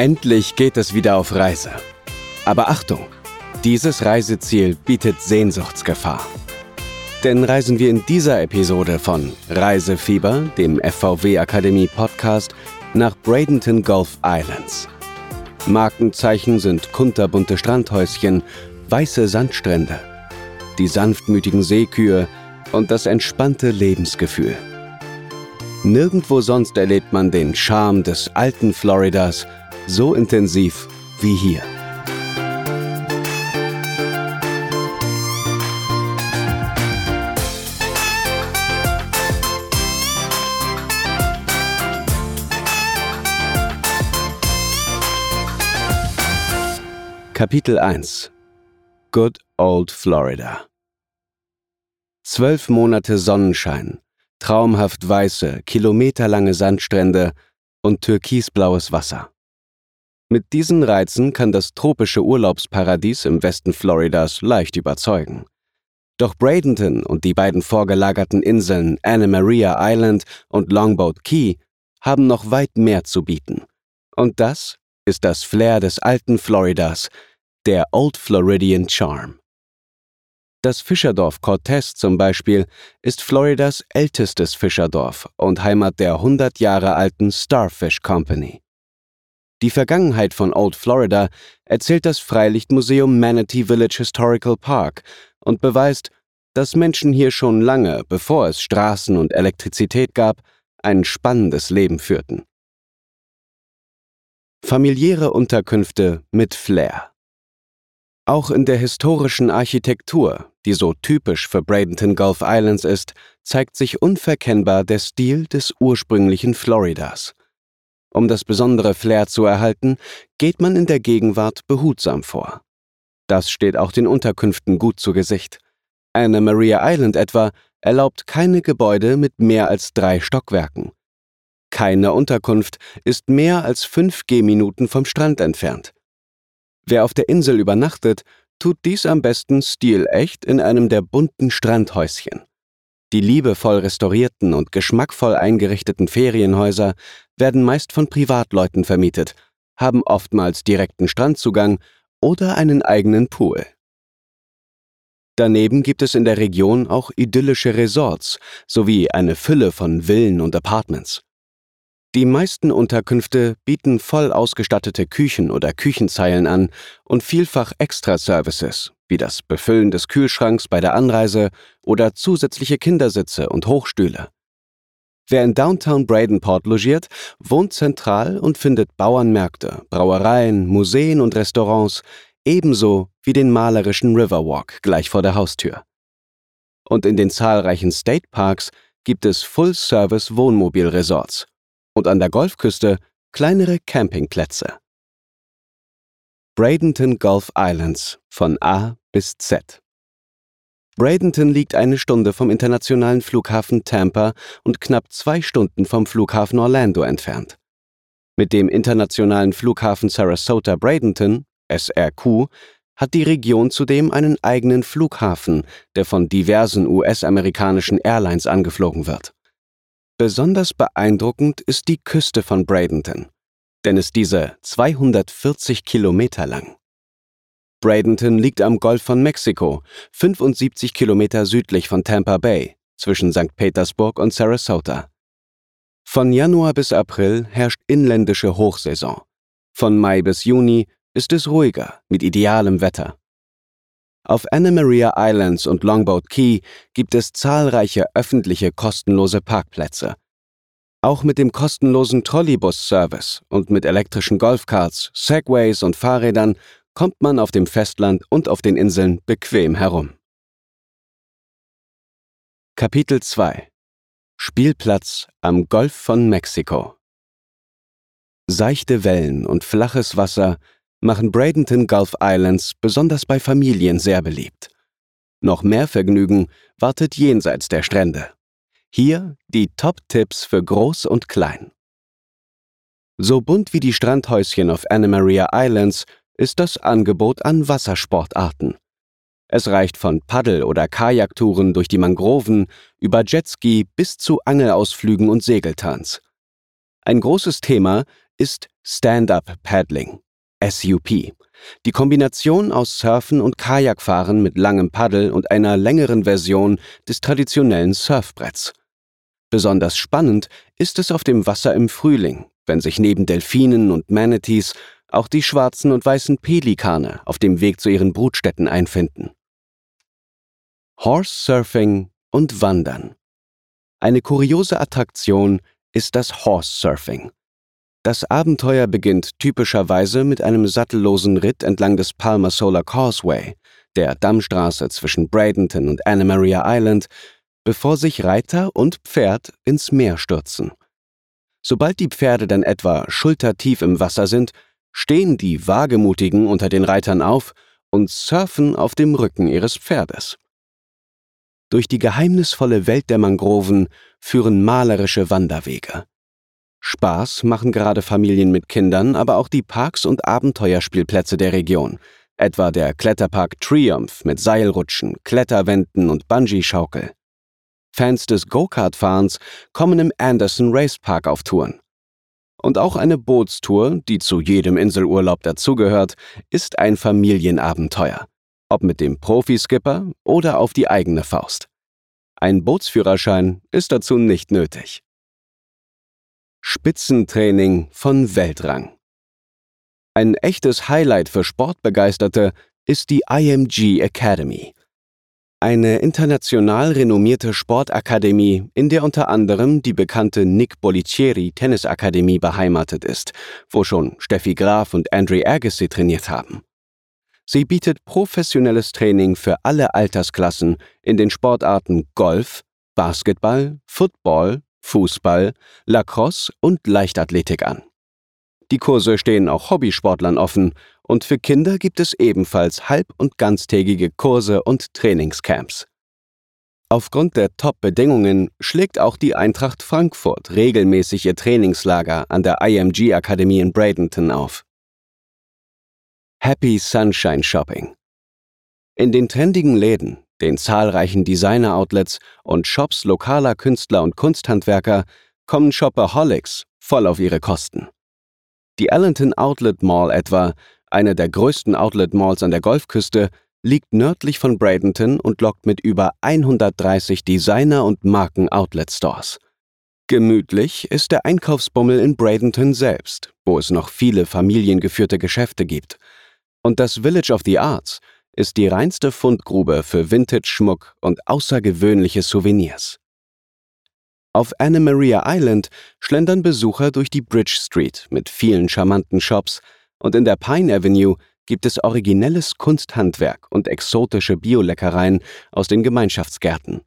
Endlich geht es wieder auf Reise. Aber Achtung, dieses Reiseziel bietet Sehnsuchtsgefahr. Denn reisen wir in dieser Episode von Reisefieber, dem FVW Akademie Podcast, nach Bradenton Gulf Islands. Markenzeichen sind kunterbunte Strandhäuschen, weiße Sandstrände, die sanftmütigen Seekühe und das entspannte Lebensgefühl. Nirgendwo sonst erlebt man den Charme des alten Floridas so intensiv wie hier. Kapitel 1 Good Old Florida Zwölf Monate Sonnenschein, traumhaft weiße, kilometerlange Sandstrände und türkisblaues Wasser. Mit diesen Reizen kann das tropische Urlaubsparadies im Westen Floridas leicht überzeugen. Doch Bradenton und die beiden vorgelagerten Inseln Anna Maria Island und Longboat Key haben noch weit mehr zu bieten. Und das ist das Flair des alten Floridas, der Old Floridian Charm. Das Fischerdorf Cortez zum Beispiel ist Floridas ältestes Fischerdorf und Heimat der 100 Jahre alten Starfish Company. Die Vergangenheit von Old Florida erzählt das Freilichtmuseum Manatee Village Historical Park und beweist, dass Menschen hier schon lange, bevor es Straßen und Elektrizität gab, ein spannendes Leben führten. Familiäre Unterkünfte mit Flair. Auch in der historischen Architektur, die so typisch für Bradenton Gulf Islands ist, zeigt sich unverkennbar der Stil des ursprünglichen Floridas. Um das besondere Flair zu erhalten, geht man in der Gegenwart behutsam vor. Das steht auch den Unterkünften gut zu Gesicht. Anna Maria Island etwa erlaubt keine Gebäude mit mehr als drei Stockwerken. Keine Unterkunft ist mehr als fünf Gehminuten vom Strand entfernt. Wer auf der Insel übernachtet, tut dies am besten stilecht in einem der bunten Strandhäuschen. Die liebevoll restaurierten und geschmackvoll eingerichteten Ferienhäuser werden meist von Privatleuten vermietet, haben oftmals direkten Strandzugang oder einen eigenen Pool. Daneben gibt es in der Region auch idyllische Resorts sowie eine Fülle von Villen und Apartments. Die meisten Unterkünfte bieten voll ausgestattete Küchen oder Küchenzeilen an und vielfach Extra-Services, wie das Befüllen des Kühlschranks bei der Anreise oder zusätzliche Kindersitze und Hochstühle. Wer in Downtown Bradenport logiert, wohnt zentral und findet Bauernmärkte, Brauereien, Museen und Restaurants, ebenso wie den malerischen Riverwalk gleich vor der Haustür. Und in den zahlreichen State Parks gibt es Full-Service-Wohnmobil-Resorts und an der Golfküste kleinere Campingplätze. Bradenton Gulf Islands von A bis Z. Bradenton liegt eine Stunde vom internationalen Flughafen Tampa und knapp zwei Stunden vom Flughafen Orlando entfernt. Mit dem internationalen Flughafen Sarasota Bradenton, SRQ, hat die Region zudem einen eigenen Flughafen, der von diversen US-amerikanischen Airlines angeflogen wird. Besonders beeindruckend ist die Küste von Bradenton, denn ist diese 240 Kilometer lang. Bradenton liegt am Golf von Mexiko, 75 Kilometer südlich von Tampa Bay, zwischen St. Petersburg und Sarasota. Von Januar bis April herrscht inländische Hochsaison. Von Mai bis Juni ist es ruhiger, mit idealem Wetter. Auf Anna Maria Islands und Longboat Key gibt es zahlreiche öffentliche kostenlose Parkplätze. Auch mit dem kostenlosen Trolleybus-Service und mit elektrischen Golfkarts, Segways und Fahrrädern kommt man auf dem Festland und auf den Inseln bequem herum. Kapitel 2 Spielplatz am Golf von Mexiko Seichte Wellen und flaches Wasser machen Bradenton Gulf Islands besonders bei Familien sehr beliebt. Noch mehr Vergnügen wartet jenseits der Strände. Hier die Top-Tipps für Groß und Klein. So bunt wie die Strandhäuschen auf Anna Maria Islands ist das Angebot an Wassersportarten. Es reicht von Paddel- oder Kajaktouren durch die Mangroven über Jetski bis zu Angelausflügen und Segeltanz. Ein großes Thema ist Stand-up Paddling, SUP. Die Kombination aus Surfen und Kajakfahren mit langem Paddel und einer längeren Version des traditionellen Surfbretts. Besonders spannend ist es auf dem Wasser im Frühling, wenn sich neben Delfinen und Manatees auch die schwarzen und weißen Pelikane auf dem Weg zu ihren Brutstätten einfinden. Horse Surfing und Wandern. Eine kuriose Attraktion ist das Horse Surfing. Das Abenteuer beginnt typischerweise mit einem sattellosen Ritt entlang des Palmer Solar Causeway, der Dammstraße zwischen Bradenton und Anna Maria Island, bevor sich Reiter und Pferd ins Meer stürzen. Sobald die Pferde dann etwa schultertief im Wasser sind, stehen die Wagemutigen unter den Reitern auf und surfen auf dem Rücken ihres Pferdes. Durch die geheimnisvolle Welt der Mangroven führen malerische Wanderwege. Spaß machen gerade Familien mit Kindern, aber auch die Parks und Abenteuerspielplätze der Region, etwa der Kletterpark Triumph mit Seilrutschen, Kletterwänden und Bungee-Schaukel. Fans des Go-Kart-Fahrens kommen im Anderson Race Park auf Touren. Und auch eine Bootstour, die zu jedem Inselurlaub dazugehört, ist ein Familienabenteuer. Ob mit dem Profiskipper oder auf die eigene Faust. Ein Bootsführerschein ist dazu nicht nötig. Spitzentraining von Weltrang. Ein echtes Highlight für Sportbegeisterte ist die IMG Academy. Eine international renommierte Sportakademie, in der unter anderem die bekannte Nick Bolicieri Tennisakademie beheimatet ist, wo schon Steffi Graf und Andre Agassi trainiert haben. Sie bietet professionelles Training für alle Altersklassen in den Sportarten Golf, Basketball, Football, Fußball, Lacrosse und Leichtathletik an. Die Kurse stehen auch Hobbysportlern offen und für Kinder gibt es ebenfalls halb- und ganztägige Kurse und Trainingscamps. Aufgrund der Top-Bedingungen schlägt auch die Eintracht Frankfurt regelmäßig ihr Trainingslager an der IMG Akademie in Bradenton auf. Happy Sunshine Shopping. In den trendigen Läden, den zahlreichen Designer-Outlets und Shops lokaler Künstler und Kunsthandwerker kommen Shopaholics voll auf ihre Kosten. Die Allenton Outlet Mall etwa, eine der größten Outlet Malls an der Golfküste, liegt nördlich von Bradenton und lockt mit über 130 Designer- und Marken-Outlet-Stores. Gemütlich ist der Einkaufsbummel in Bradenton selbst, wo es noch viele familiengeführte Geschäfte gibt. Und das Village of the Arts – ist die reinste Fundgrube für Vintage-Schmuck und außergewöhnliche Souvenirs. Auf Anna Maria Island schlendern Besucher durch die Bridge Street mit vielen charmanten Shops und in der Pine Avenue gibt es originelles Kunsthandwerk und exotische Bioleckereien aus den Gemeinschaftsgärten.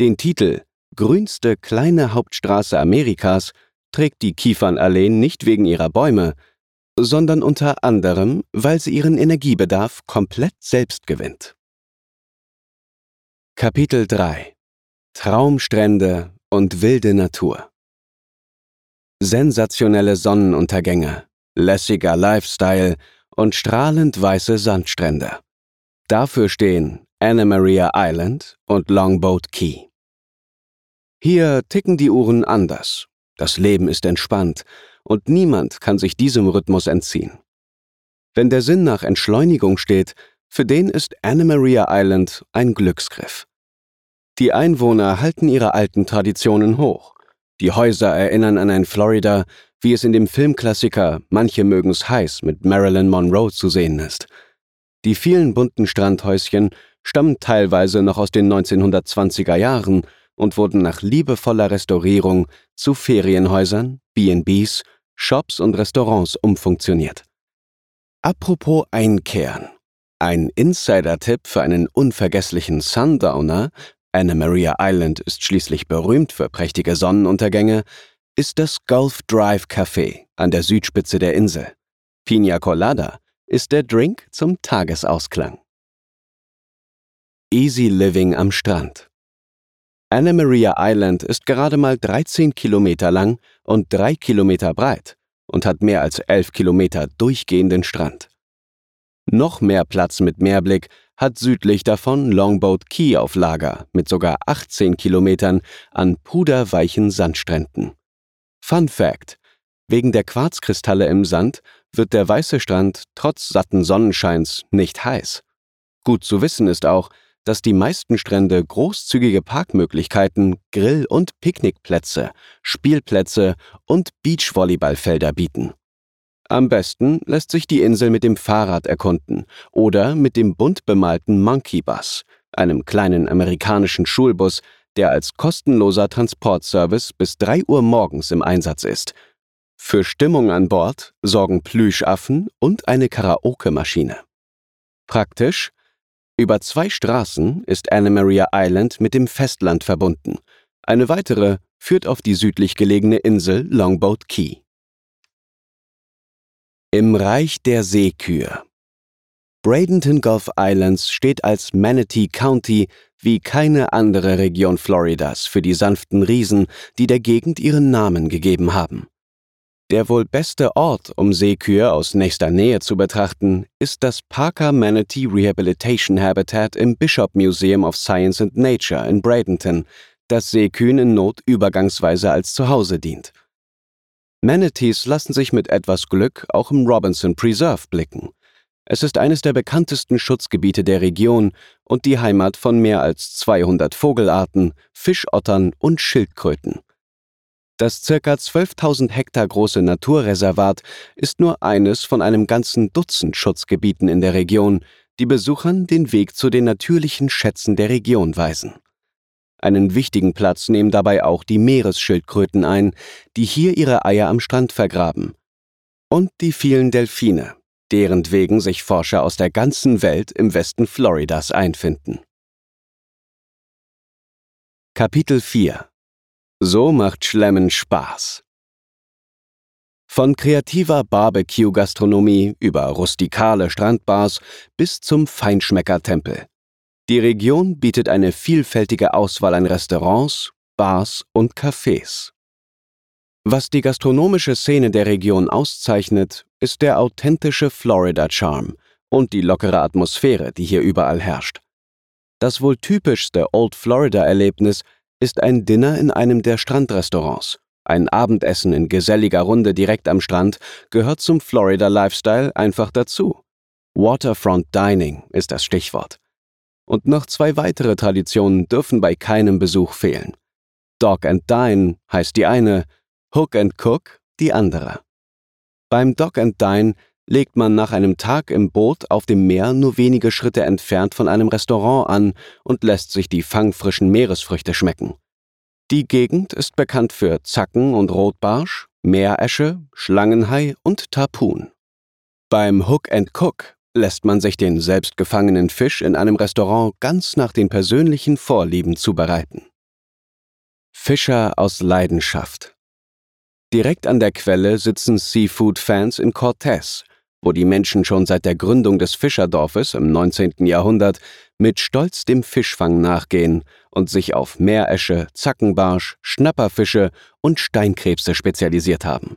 Den Titel Grünste kleine Hauptstraße Amerikas trägt die Kiefernallee nicht wegen ihrer Bäume, sondern unter anderem, weil sie ihren Energiebedarf komplett selbst gewinnt. Kapitel 3 Traumstrände und wilde Natur Sensationelle Sonnenuntergänge, lässiger Lifestyle und strahlend weiße Sandstrände. Dafür stehen Anna Maria Island und Longboat Key. Hier ticken die Uhren anders. Das Leben ist entspannt und niemand kann sich diesem Rhythmus entziehen. Wenn der Sinn nach Entschleunigung steht, für den ist Anna Maria Island ein Glücksgriff. Die Einwohner halten ihre alten Traditionen hoch. Die Häuser erinnern an ein Florida, wie es in dem Filmklassiker Manche mögen's heiß mit Marilyn Monroe zu sehen ist. Die vielen bunten Strandhäuschen stammen teilweise noch aus den 1920er Jahren und wurden nach liebevoller Restaurierung zu Ferienhäusern, B&Bs Shops und Restaurants umfunktioniert. Apropos Einkehren. Ein Insider-Tipp für einen unvergesslichen Sundowner, Anna Maria Island ist schließlich berühmt für prächtige Sonnenuntergänge, ist das Gulf Drive Café an der Südspitze der Insel. Pina Colada ist der Drink zum Tagesausklang. Easy Living am Strand. Anna Maria Island ist gerade mal 13 Kilometer lang und 3 Kilometer breit und hat mehr als 11 Kilometer durchgehenden Strand. Noch mehr Platz mit Meerblick hat südlich davon Longboat Key auf Lager mit sogar 18 Kilometern an puderweichen Sandstränden. Fun Fact: Wegen der Quarzkristalle im Sand wird der weiße Strand trotz satten Sonnenscheins nicht heiß. Gut zu wissen ist auch, dass die meisten Strände großzügige Parkmöglichkeiten, Grill- und Picknickplätze, Spielplätze und Beachvolleyballfelder bieten. Am besten lässt sich die Insel mit dem Fahrrad erkunden oder mit dem bunt bemalten Monkey Bus, einem kleinen amerikanischen Schulbus, der als kostenloser Transportservice bis 3 Uhr morgens im Einsatz ist. Für Stimmung an Bord sorgen Plüschaffen und eine Karaoke-Maschine. Praktisch, über zwei Straßen ist Anna Maria Island mit dem Festland verbunden. Eine weitere führt auf die südlich gelegene Insel Longboat Key. Im Reich der Seekühe. Bradenton Gulf Islands steht als Manatee County wie keine andere Region Floridas für die sanften Riesen, die der Gegend ihren Namen gegeben haben. Der wohl beste Ort, um Seekühe aus nächster Nähe zu betrachten, ist das Parker Manatee Rehabilitation Habitat im Bishop Museum of Science and Nature in Bradenton, das Seekühen in Not übergangsweise als Zuhause dient. Manatees lassen sich mit etwas Glück auch im Robinson Preserve blicken. Es ist eines der bekanntesten Schutzgebiete der Region und die Heimat von mehr als 200 Vogelarten, Fischottern und Schildkröten. Das ca. 12.000 Hektar große Naturreservat ist nur eines von einem ganzen Dutzend Schutzgebieten in der Region, die Besuchern den Weg zu den natürlichen Schätzen der Region weisen. Einen wichtigen Platz nehmen dabei auch die Meeresschildkröten ein, die hier ihre Eier am Strand vergraben. Und die vielen Delfine, deren wegen sich Forscher aus der ganzen Welt im Westen Floridas einfinden. Kapitel 4 so macht Schlemmen Spaß. Von kreativer Barbecue-Gastronomie über rustikale Strandbars bis zum Feinschmecker-Tempel. Die Region bietet eine vielfältige Auswahl an Restaurants, Bars und Cafés. Was die gastronomische Szene der Region auszeichnet, ist der authentische Florida-Charme und die lockere Atmosphäre, die hier überall herrscht. Das wohl typischste Old Florida-Erlebnis ist ein Dinner in einem der Strandrestaurants. Ein Abendessen in geselliger Runde direkt am Strand gehört zum Florida Lifestyle einfach dazu. Waterfront Dining ist das Stichwort. Und noch zwei weitere Traditionen dürfen bei keinem Besuch fehlen. Dog and Dine heißt die eine, Hook and Cook die andere. Beim Dog and Dine legt man nach einem Tag im Boot auf dem Meer nur wenige Schritte entfernt von einem Restaurant an und lässt sich die fangfrischen Meeresfrüchte schmecken. Die Gegend ist bekannt für Zacken und Rotbarsch, Meeresche, Schlangenhai und Tarpun. Beim Hook and Cook lässt man sich den selbstgefangenen Fisch in einem Restaurant ganz nach den persönlichen Vorlieben zubereiten. Fischer aus Leidenschaft. Direkt an der Quelle sitzen Seafood-Fans in Cortez wo die Menschen schon seit der Gründung des Fischerdorfes im 19. Jahrhundert mit Stolz dem Fischfang nachgehen und sich auf Meeresche, Zackenbarsch, Schnapperfische und Steinkrebse spezialisiert haben.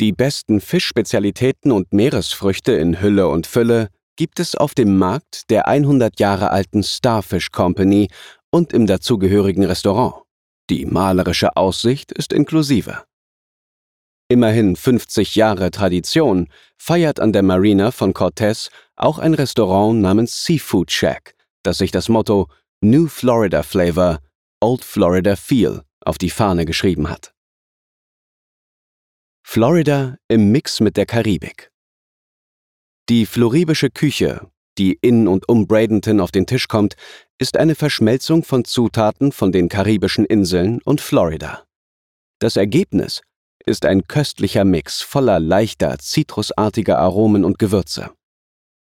Die besten Fischspezialitäten und Meeresfrüchte in Hülle und Fülle gibt es auf dem Markt der 100 Jahre alten Starfish Company und im dazugehörigen Restaurant. Die malerische Aussicht ist inklusive immerhin 50 Jahre Tradition, feiert an der Marina von Cortez auch ein Restaurant namens Seafood Shack, das sich das Motto New Florida Flavor, Old Florida Feel auf die Fahne geschrieben hat. Florida im Mix mit der Karibik. Die floribische Küche, die in und um Bradenton auf den Tisch kommt, ist eine Verschmelzung von Zutaten von den karibischen Inseln und Florida. Das Ergebnis ist ein köstlicher Mix voller leichter, zitrusartiger Aromen und Gewürze.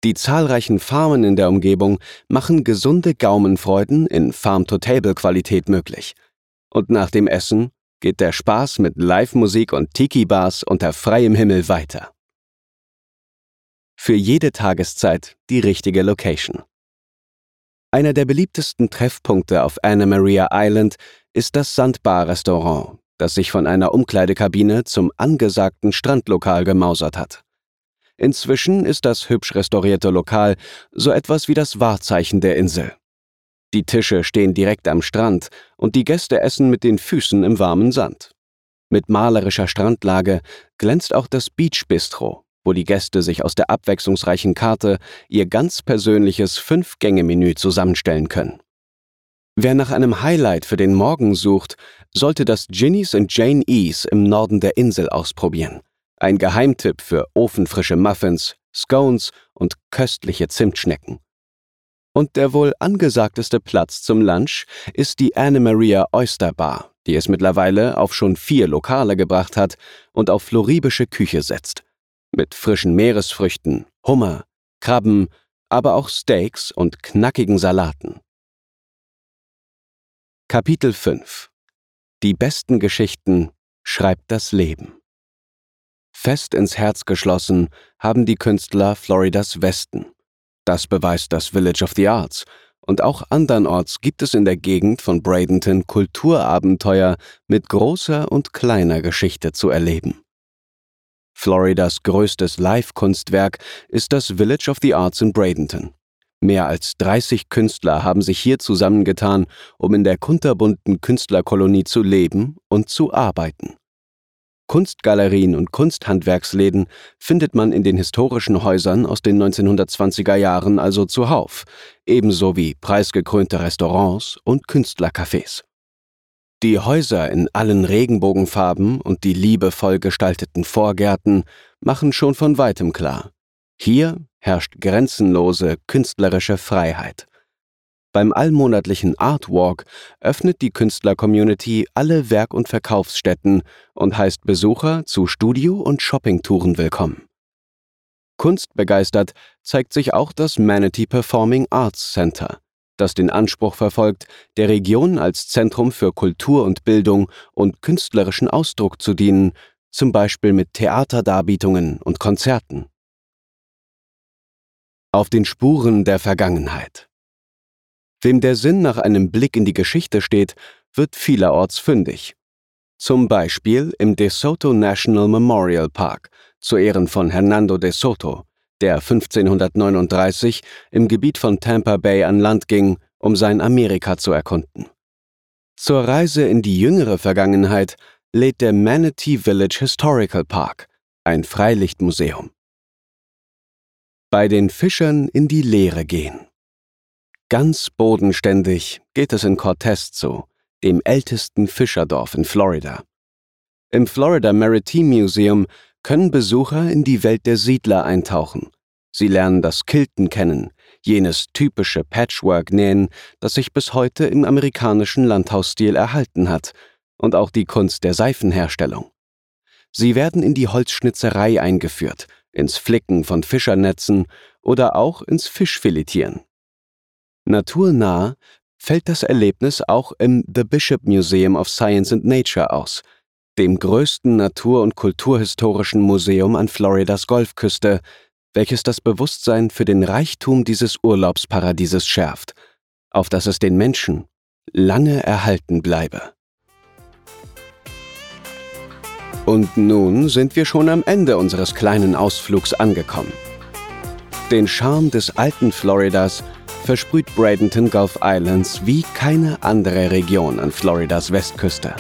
Die zahlreichen Farmen in der Umgebung machen gesunde Gaumenfreuden in Farm-to-Table-Qualität möglich. Und nach dem Essen geht der Spaß mit Live-Musik und Tiki-Bars unter freiem Himmel weiter. Für jede Tageszeit die richtige Location. Einer der beliebtesten Treffpunkte auf Anna Maria Island ist das Sandbar-Restaurant, das sich von einer Umkleidekabine zum angesagten Strandlokal gemausert hat. Inzwischen ist das hübsch restaurierte Lokal so etwas wie das Wahrzeichen der Insel. Die Tische stehen direkt am Strand und die Gäste essen mit den Füßen im warmen Sand. Mit malerischer Strandlage glänzt auch das Beach Bistro, wo die Gäste sich aus der abwechslungsreichen Karte ihr ganz persönliches Fünf-Gänge-Menü zusammenstellen können. Wer nach einem Highlight für den Morgen sucht, sollte das Ginny's and Jane E's im Norden der Insel ausprobieren. Ein Geheimtipp für ofenfrische Muffins, Scones und köstliche Zimtschnecken. Und der wohl angesagteste Platz zum Lunch ist die Anne Maria Oyster Bar, die es mittlerweile auf schon vier Lokale gebracht hat und auf floribische Küche setzt. Mit frischen Meeresfrüchten, Hummer, Krabben, aber auch Steaks und knackigen Salaten. Kapitel 5 Die besten Geschichten schreibt das Leben. Fest ins Herz geschlossen haben die Künstler Floridas Westen. Das beweist das Village of the Arts. Und auch andernorts gibt es in der Gegend von Bradenton Kulturabenteuer mit großer und kleiner Geschichte zu erleben. Floridas größtes Live-Kunstwerk ist das Village of the Arts in Bradenton. Mehr als 30 Künstler haben sich hier zusammengetan, um in der kunterbunten Künstlerkolonie zu leben und zu arbeiten. Kunstgalerien und Kunsthandwerksläden findet man in den historischen Häusern aus den 1920er Jahren also zuhauf, ebenso wie preisgekrönte Restaurants und Künstlercafés. Die Häuser in allen Regenbogenfarben und die liebevoll gestalteten Vorgärten machen schon von weitem klar. Hier herrscht grenzenlose künstlerische Freiheit. Beim allmonatlichen Art Walk öffnet die Künstler-Community alle Werk- und Verkaufsstätten und heißt Besucher zu Studio- und Shoppingtouren willkommen. Kunstbegeistert zeigt sich auch das Manatee Performing Arts Center, das den Anspruch verfolgt, der Region als Zentrum für Kultur und Bildung und künstlerischen Ausdruck zu dienen, zum Beispiel mit Theaterdarbietungen und Konzerten. Auf den Spuren der Vergangenheit. Wem der Sinn nach einem Blick in die Geschichte steht, wird vielerorts fündig. Zum Beispiel im De Soto National Memorial Park zu Ehren von Hernando de Soto, der 1539 im Gebiet von Tampa Bay an Land ging, um sein Amerika zu erkunden. Zur Reise in die jüngere Vergangenheit lädt der Manatee Village Historical Park, ein Freilichtmuseum. Bei den Fischern in die Lehre gehen. Ganz bodenständig geht es in Cortez zu, dem ältesten Fischerdorf in Florida. Im Florida Maritime Museum können Besucher in die Welt der Siedler eintauchen. Sie lernen das Kilten kennen, jenes typische Patchwork-Nähen, das sich bis heute im amerikanischen Landhausstil erhalten hat, und auch die Kunst der Seifenherstellung. Sie werden in die Holzschnitzerei eingeführt, ins Flicken von Fischernetzen oder auch ins Fischfiletieren. Naturnah fällt das Erlebnis auch im The Bishop Museum of Science and Nature aus, dem größten natur- und kulturhistorischen Museum an Floridas Golfküste, welches das Bewusstsein für den Reichtum dieses Urlaubsparadieses schärft, auf das es den Menschen lange erhalten bleibe. Und nun sind wir schon am Ende unseres kleinen Ausflugs angekommen. Den Charme des alten Floridas versprüht Bradenton Gulf Islands wie keine andere Region an Floridas Westküste.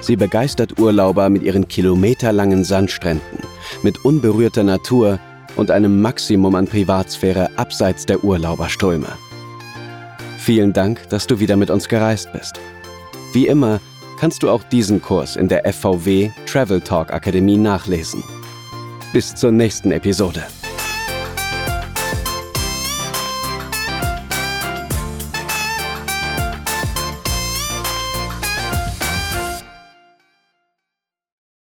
Sie begeistert Urlauber mit ihren kilometerlangen Sandstränden, mit unberührter Natur und einem Maximum an Privatsphäre abseits der Urlauberströme. Vielen Dank, dass du wieder mit uns gereist bist. Wie immer kannst du auch diesen Kurs in der FVW Travel Talk Akademie nachlesen. Bis zur nächsten Episode.